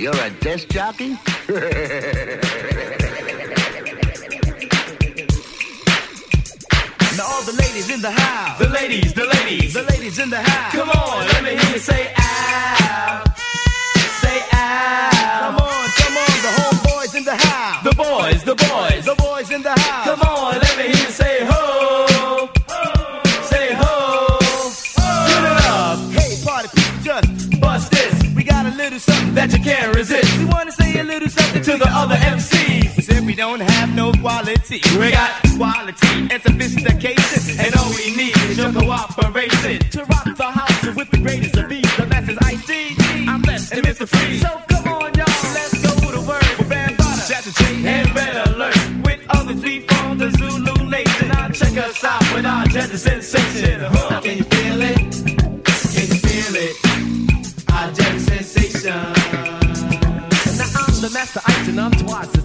You're a disc jockey? Now all the ladies in the house. The ladies, the ladies. The ladies in the house. Come on, let me hear you say ow. Say ow. Come on, come on, don't have no quality. We got quality and sophistication. And all we need is your cooperation. to rock the house with the greatest of these, the masters ID. I'm less And Mr. Freeze. So come on, y'all, let's go to work. With Bambaataa, Chapter J, And Red Alert. with others we form the Zulu Nation. Now check us out with our jazz sensation. Huh.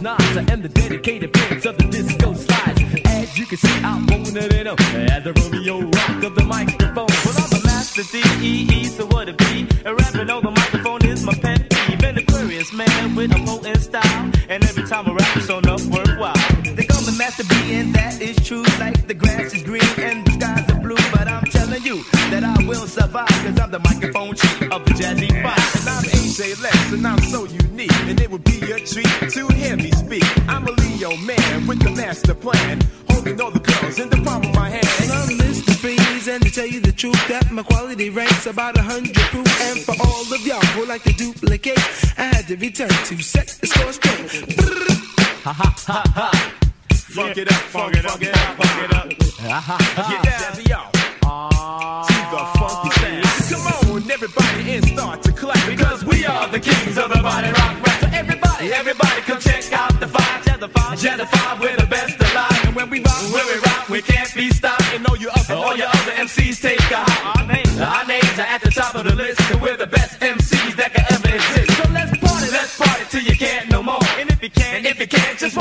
Nice. I am the dedicated prince of the disco slides. As you can see, I'm owning it up as the Romeo rock of the microphone. Well, I'm the master D-E-E, so what Like the grass is green and the skies are blue. But I'm telling you that I will survive, cause I'm the microphone chief of the Jazzy Five. And I'm AJ Les, and I'm so unique. And it would be a treat to hear me speak. I'm a Leo man with the master plan. Holding all the girls in the palm of my hand. And I'm Mr. Freeze, and to tell you the truth, that my quality ranks about a hundred proof. And for all of y'all who like to duplicate, I had to return to set the score straight. Ha ha ha ha. Funk it up, funk it up, funk it up, funk it up. Get down, y'all. To the funky sound. Come on, everybody, and start to clap. Because we are the kings of the body rock rap. So everybody, everybody come check out the five. The five, the five, we're the best alive. And when we rock, When we rock, we can't be stopped. and all you other, All your other MCs take a hop. Our names. Our names are at the top of the list. And we're the best MCs that can ever exist. So let's party, Let's party till you can't no more. And if you can, And if you can't, just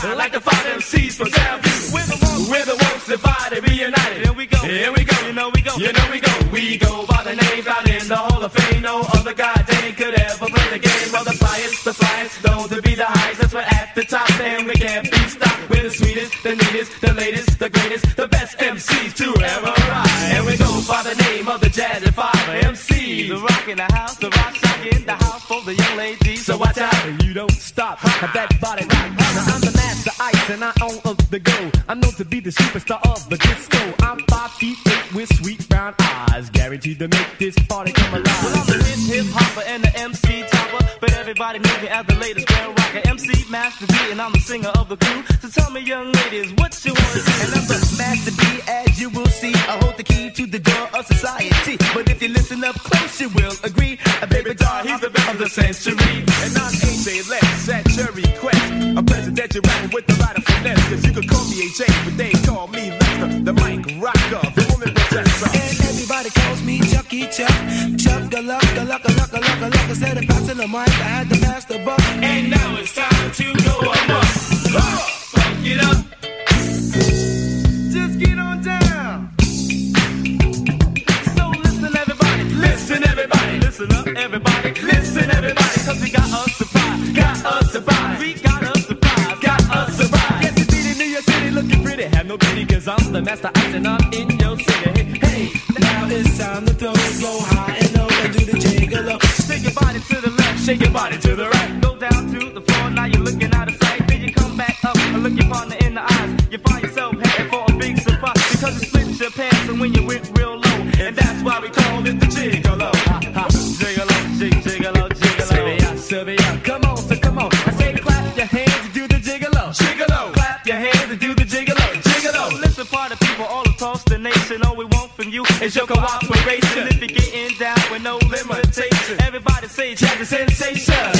fire, Like the five MCs from Soundview. we're the ones. We're the ones divided, reunited. Here we go. Here we go. You know we go. You know we go. We go by the names out in the Hall of Fame. No other goddamn could ever play the game. Well, the flyest, the flyest, known to be the highest. That's what at the top, and we can't be stopped. We're the sweetest, the neatest, the latest, the greatest, the best MCs to ever rise. And we go by the name of the Jazzy Five MCs. The rock in the house, the rock in the house for the young ladies. So watch out. And you don't stop. Have that body and I own of the go. I'm known to be the superstar of the disco. I'm five feet eight with sweet brown eyes, guaranteed to make this party come alive. Well, I'm the hip hip hopper and the MC topper, but everybody knows me as the latest grand rocker, MC Master B, and I'm the singer of the crew. So tell me, young ladies, what you want to? And I'm the Master B, as you will see. I hold the key to the door of society. But if you listen up close, you will agree. A baby doll, he's the best of the century. And I'm AJ Les at Cherry Quest. A presidential rapper with the right of finesse. Cause you could call me AJ, but they call me Lester, the mic rocker, the woman possessor. And everybody calls me Chucky Chuck. Chuck a luck, a luck, a luck, a luck, a luck. Instead of passing the mic, I had to pass the buck. And now it's time to I'm the master and I'm in your city. Hey, hey, now it's time to throw, it, go high and low and do the jiggle. Shake your body to the left, shake your body to the right. Jazz sensation.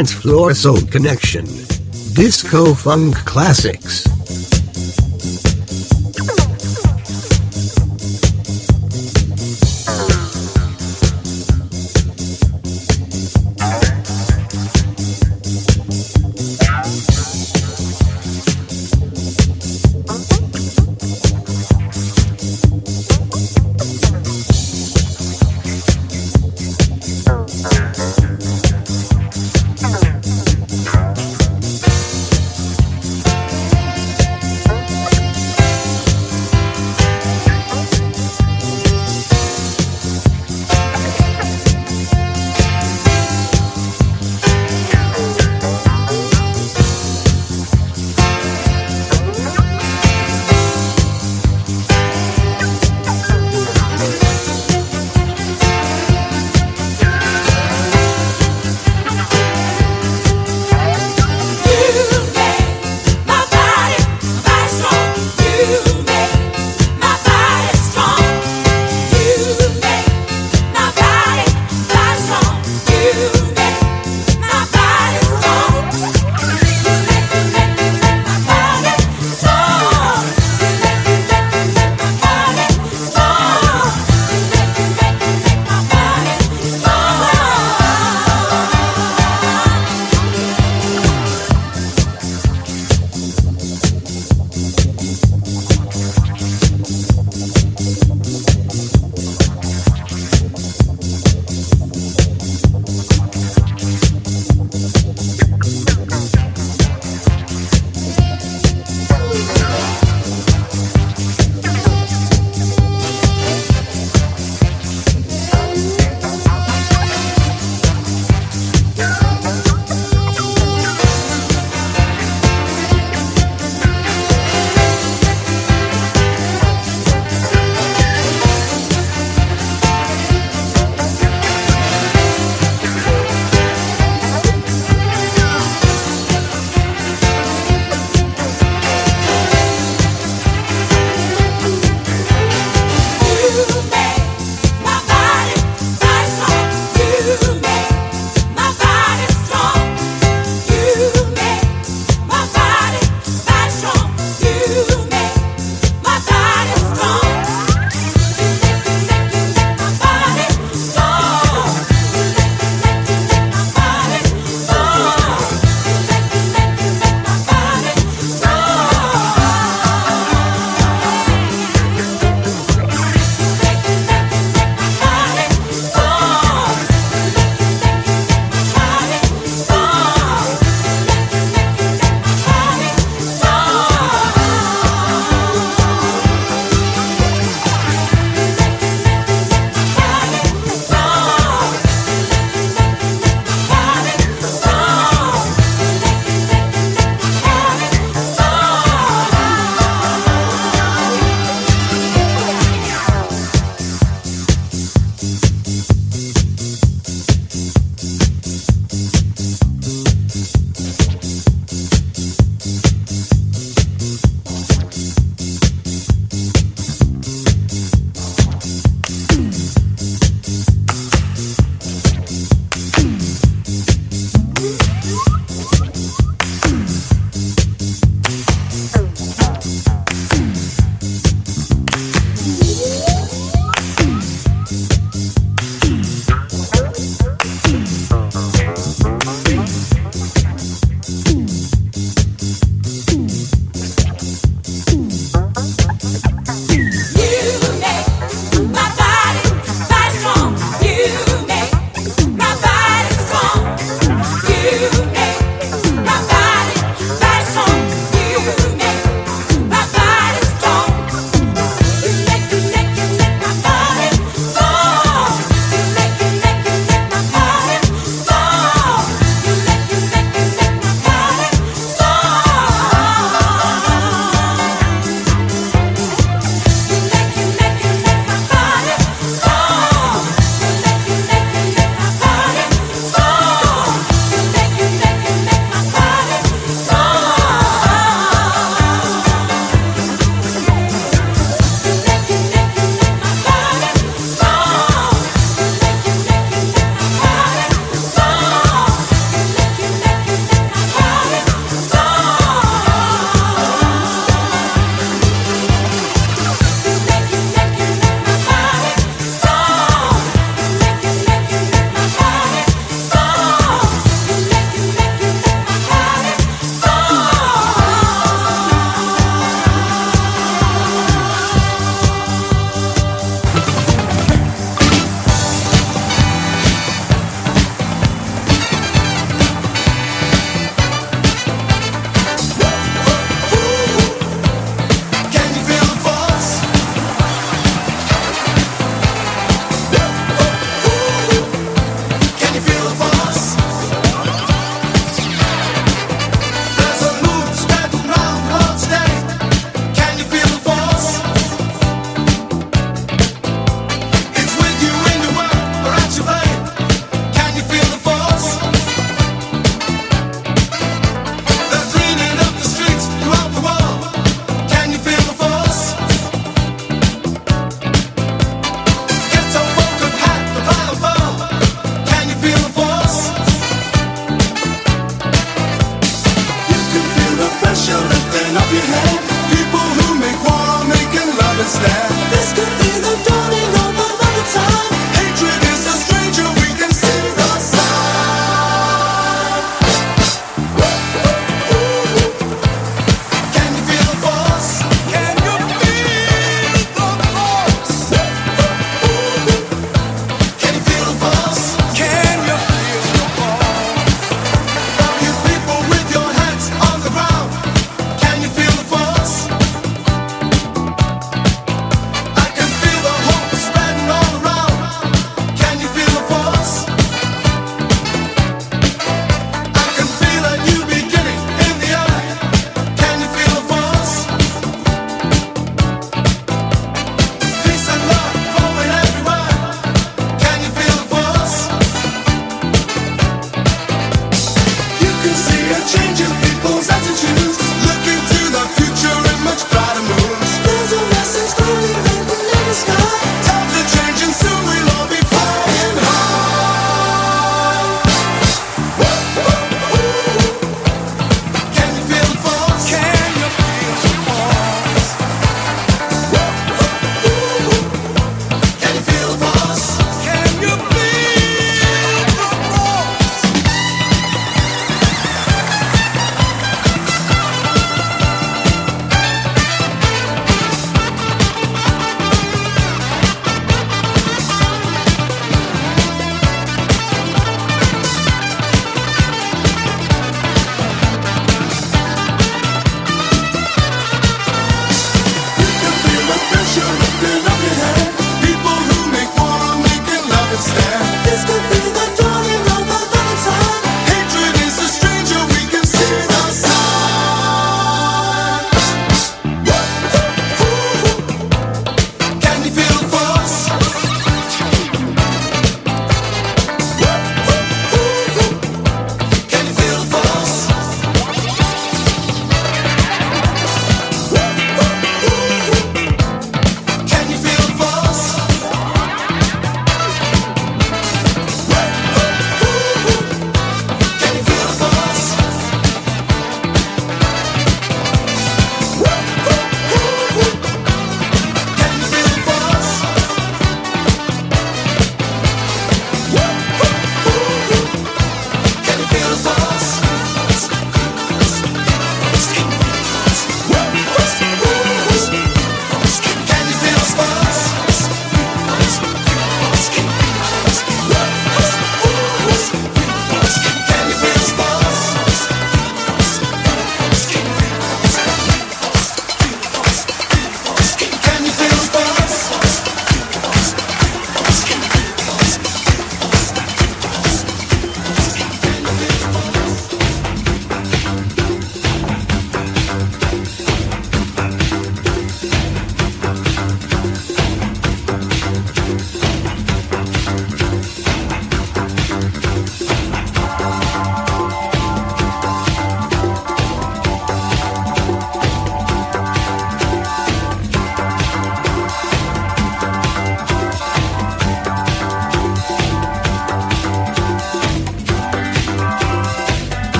Dance Floor Soul Connection. Disco Funk Classics.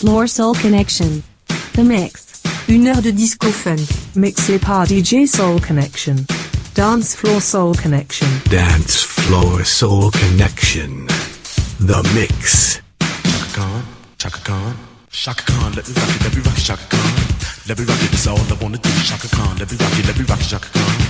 Floor Soul Connection. The Mix. Une heure de disco funk, mixé par DJ Soul Connection. Dance Floor Soul Connection. Dance Floor Soul Connection. The Mix. Chaka Khan, Chaka Khan, Chaka Khan, let me rock it, let me rock it, Chaka Khan. Let me rock it, that's all I wanna do. Chaka Khan, let me rock it, let me rock it, Chaka Khan.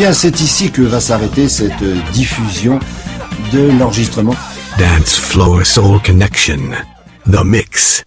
bien, c'est ici que va s'arrêter cette euh, diffusion de l'enregistrement. Dance Floor Soul Connection, The Mix.